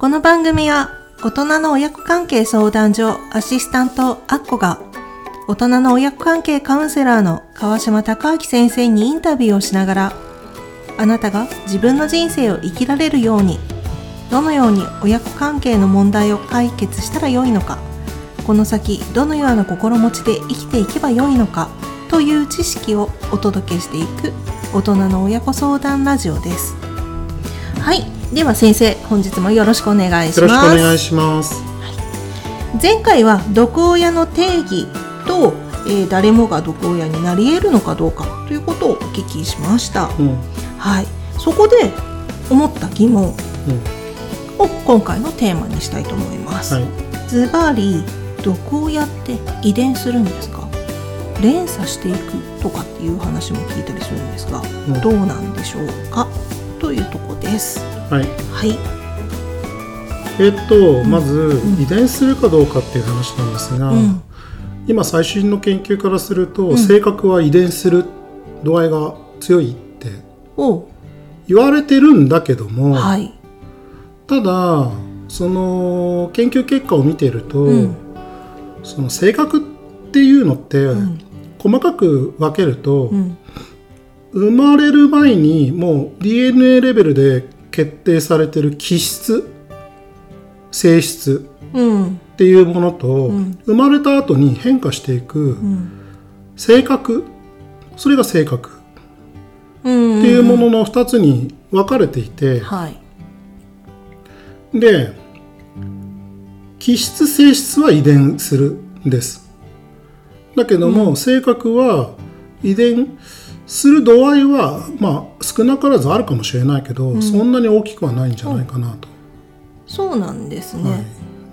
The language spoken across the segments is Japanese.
この番組は大人の親子関係相談所アシスタントアッコが大人の親子関係カウンセラーの川島隆明先生にインタビューをしながらあなたが自分の人生を生きられるようにどのように親子関係の問題を解決したらよいのかこの先どのような心持ちで生きていけばよいのかという知識をお届けしていく大人の親子相談ラジオです。はい。では先生本日もよろしくお願いしよろしくおます願いします。前回は毒親の定義と、えー誰もが毒親になり得るのかどうかということをお聞きしました、うん、うん、はい。そこで思った疑問。を今回のテーマにしたいと思います、はい。ズバリ毒親って遺伝するんですか？連鎖していくとかっていう話も聞いたりするんですが、うん。どうなんでしょうか？というとこですはい。はい。えっと、まずん。遺伝するかどうかっていう話なんですが、うん。今最新の研究からすると、ん。性格は遺伝する度合いが強いってお。言われてるんだけども、はい。ただその研究結果を見ていると、うん。その性格っていうのって、ん。細かく分けると、うん。生まれる前にもう DNA レベルで決定されてる気質性質うん。っていうものと、ん。生まれた後に変化していくうん。性格それが性格うん。っていうものの2つに分かれていて、はい。で気質性質は遺伝するんです。だけども、性格は遺伝する度合いはまあ少なからずあるかもしれないけど、そんなに大きくはないんじゃないかなと、そうなんですね、はい。ま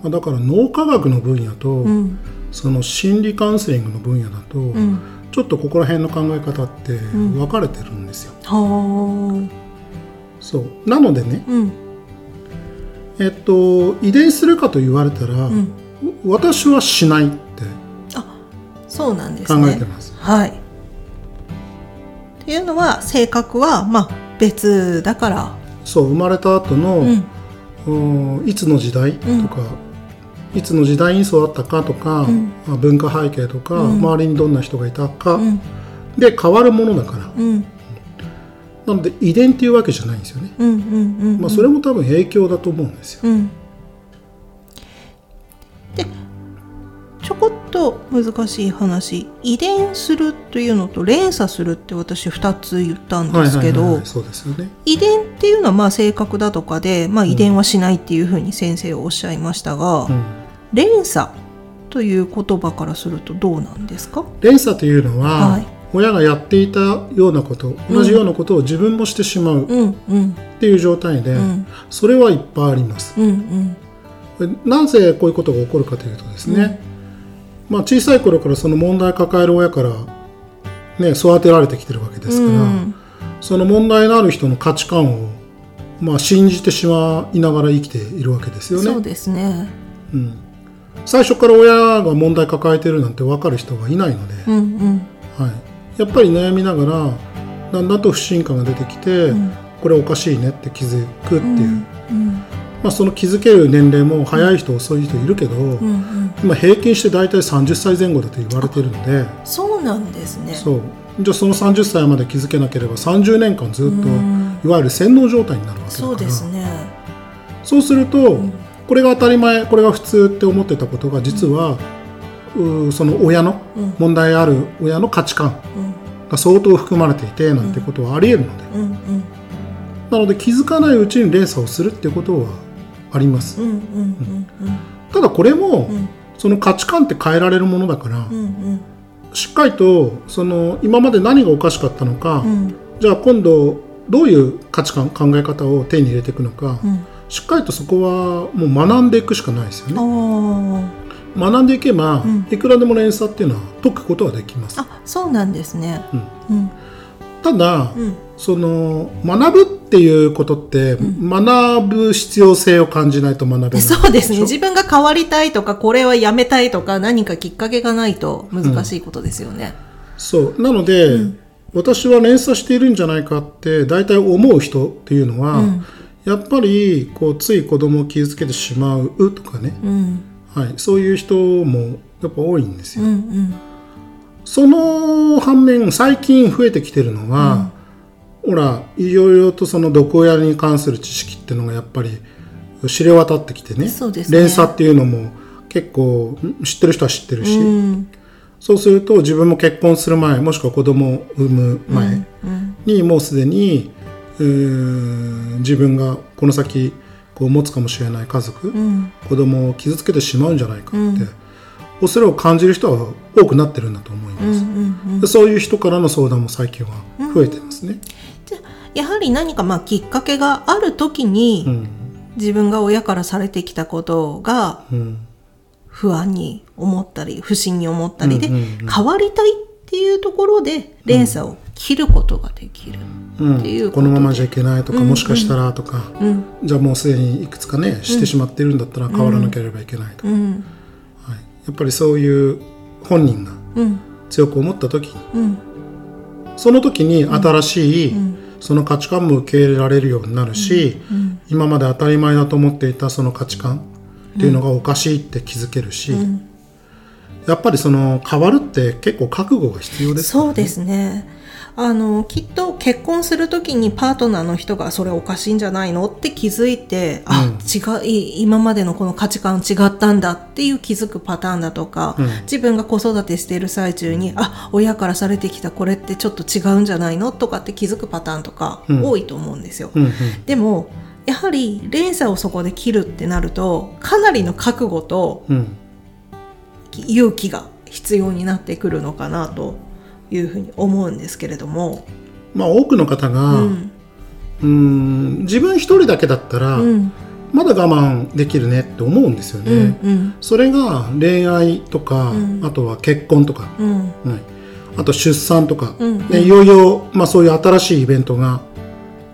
あだから脳科学の分野と、うん。その心理カウンセリングの分野だと、うん。ちょっとここら辺の考え方って分かれてるんですよ、はそう。なのでねえっと遺伝するかと言われたら、うん。私はしないってそうなんです考ねえてます、はい。っていうのは性格はまあ別だから。そう生まれた後の、うん。うんいつの時代とか、いつの時代に育ったかとか、ん。まあ文化背景とか、うん。周りにどんな人がいたか、うん。で変わるものだから。うん。なので遺伝っていうわけじゃないんですよね、うんうんうんまあ、それも多分影響だと思うんですよ、うん。でちょこっと難しい話。遺伝するというのと連鎖するって私2つ言ったんですけど、遺伝っていうのはまあ性格だとかで、まあ、遺伝はしないっていうふうに先生はおっしゃいましたが、うん。連鎖という言葉からするとどうなんですか？連鎖というのは、はい。親がやっていたようなこと同じようなことを自分もしてしまうっうんうん。ていう状態で、ん。それはいっぱいあります。うんうん。でなぜこういうことが起こるかというとですね、まあ、小さい頃からその問題を抱える親から、ね、育てられてきてるわけですから、うん。その問題のある人の価値観を、まあ、信じてしまいながら生きているわけですよね。そうですね。うん、最初から親が問題抱えてるなんて分かる人がいないので、うんうん。はい、やっぱり悩みながらだんだんと不信感が出てきて、ん。これおかしいねって気づくっていう、うん。まあ、その気づける年齢も早い人遅い人いるけど、うんうん今平均して大体30歳前後だと言われてるので。そうなんですね。そう。じゃあその30歳まで気づけなければ30年間ずっとうん。いわゆる洗脳状態になるわけだから。そうですね。そうすると、これが当たり前これが普通って思ってたことが実は、うーその親の、うん。問題ある親の価値観うん。が相当含まれていてなんてことはありえるので、うん。うん。なので気づかないうちに連鎖をするっていうことはあります、うん。うん。うん。ただこれも、んその価値観って変えられるものだから、うんうん。しっかりとその今まで何がおかしかったのか、うん。じゃあ今度どういう価値観考え方を手に入れていくのか、うん。しっかりとそこはもう学んでいくしかないですよあねー。学んでいけば、ん。いくらでも連鎖っていうのは解くことはできます。あそうなんですね。うん。うん。ただ、うん。その学ぶっていうことって、学ぶ必要性を感じないと学べない。そうですね。自分が変わりたいとかこれはやめたいとか何かきっかけがないと難しいことですよね、そう。なので、私は連鎖しているんじゃないかって大体思う人っていうのは、うん。やっぱりこうつい子供を傷つけてしまうとかね、うん。はい、そういう人もやっぱ多いんですよ。うんうん。その反面最近増えてきてるのは、ほらいろいろとその毒親に関する知識っていうのがやっぱり知れ渡ってきてね。そうですね。連鎖っていうのも結構知ってる人は知ってるし、うん。そうすると自分も結婚する前もしくは子供を産む前うんにもうすでに、うーん自分がこの先こう持つかもしれない家族、うん。子供を傷つけてしまうんじゃないかって、うん。恐れを感じる人は多くなってるんだと思います。そういう人からの相談も最近は増えてますね。じゃあやはり何かまあきっかけがある時に、うん。自分が親からされてきたことがうん。不安に思ったり不審に思ったりで、変わりたいっていうところで連鎖を切ることができる。うんっていうこのままじゃいけないとか、もしかしたらとか、うん。じゃあもうすでにいくつかねしてしまっているんだったら変わらなければいけないとか、うん。はい、やっぱりそういう本人がうん。強く思った時にうん。その時に新しい、んその価値観も受け入れられるようになるし、うん。今まで当たり前だと思っていたその価値観っていうのがおかしいって気づけるし、ん。やっぱりその変わるって結構覚悟が必要ですからそうですね。あのきっと結婚する時にパートナーの人がそれおかしいんじゃないの？って気づいて、あ違うい今までのこの価値観違ったんだっていう気づくパターンだとか、うん。自分が子育てしている最中にあ親からされてきたこれってちょっと違うんじゃないの？とかって気づくパターンとかうん。多いと思うんですよ。うんうん。でもやはり連鎖をそこで切るってなるとかなりの覚悟とうん。勇気が必要になってくるのかなというふうに思うんですけれども。まあ多くの方が、ううん自分一人だけだったら、うん。まだ我慢できるねって思うんですよね、うんうん。それが恋愛とか、うん。あとは結婚とか、うん。はい。あと出産とか、うん。ね、いよいよ、まあ、そういう新しいイベントが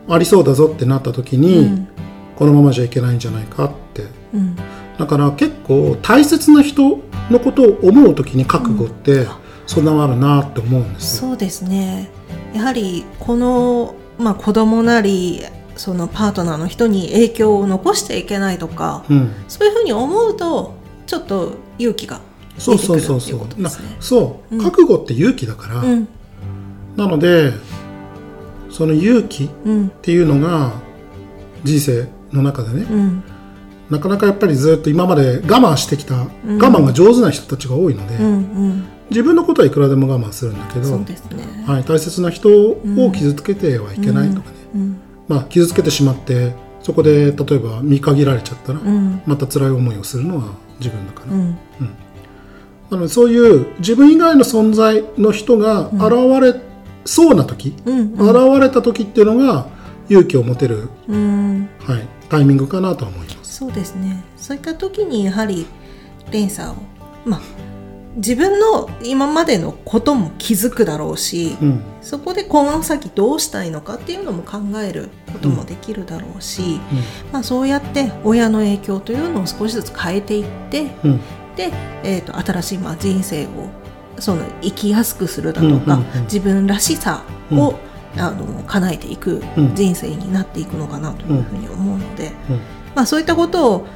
ありそうだぞってなった時に、うん。このままじゃいけないんじゃないかって。うん。だから結構大切な人のことを思う時に覚悟って備わるなって思うんですよ。そうですね。やはりこの、まあ、子供なりそのパートナーの人に影響を残していけないとかうん、そういうふうに思うとちょっと勇気がそう出てそうそう。そうくるっていうことですね。そう、うん。覚悟って勇気だから、うん。なのでその勇気っうん。ていうのが人生の中でね、うん。なかなかやっぱりずっと今まで我慢してきた、我慢が上手な人たちが多いので、うんうん自分のことはいくらでも我慢するんだけど、ね。はい、大切な人を傷つけてはいけないとかね、うんまあ、傷つけてしまってそこで例えば見限られちゃったら、うん。また辛い思いをするのは自分だから、うん。なのでそういう自分以外の存在の人が現れそうな時、うん現れた時っていうのが勇気を持てる、うん。はい、タイミングかなとは思います。そうですね。そういった時にやはり連鎖をまあ自分の今までのことも気づくだろうし、うん。そこでこの先どうしたいのかっていうのも考えることもできるだろうし、まあ、そうやって親の影響というのを少しずつ変えていってうん。うんで、えー、と新しいまあ人生をその生きやすくするだとか、うんうんうん。自分らしさを、あの叶えていくうん。人生になっていくのかなというふうに思うので、うん。まあ、そういったことを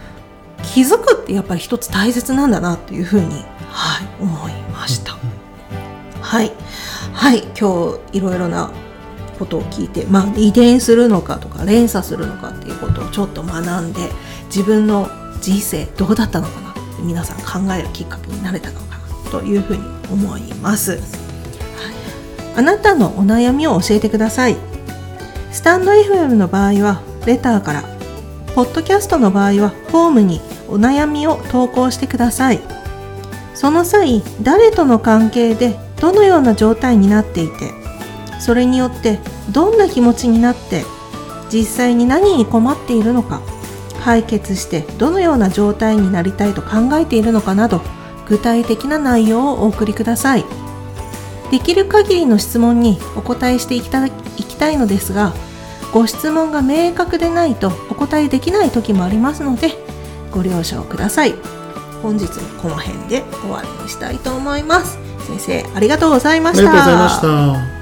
気づくってやっぱり一つ大切なんだなっていうふうに、はい、思いました。はい、はい、今日いろいろなことを聞いて、まあ、遺伝するのかとか連鎖するのかっていうことをちょっと学んで自分の人生どうだったのかなって皆さん考えるきっかけになれたのかなというふうに思います。はい、あなたのお悩みを教えてください。スタンド FM の場合はレターから、ポッドキャストの場合はフォームにお悩みを投稿してください。その際、誰との関係でどのような状態になっていて、それによってどんな気持ちになって、実際に何に困っているのか、解決してどのような状態になりたいと考えているのかなど、具体的な内容をお送りください。できる限りの質問にお答えしていきたいきたいのですが、ご質問が明確でないとお答えできない時もありますので、ご了承ください。本日もこの辺で終わりにしたいと思います。先生、ありがとうございました。ありがとうございました。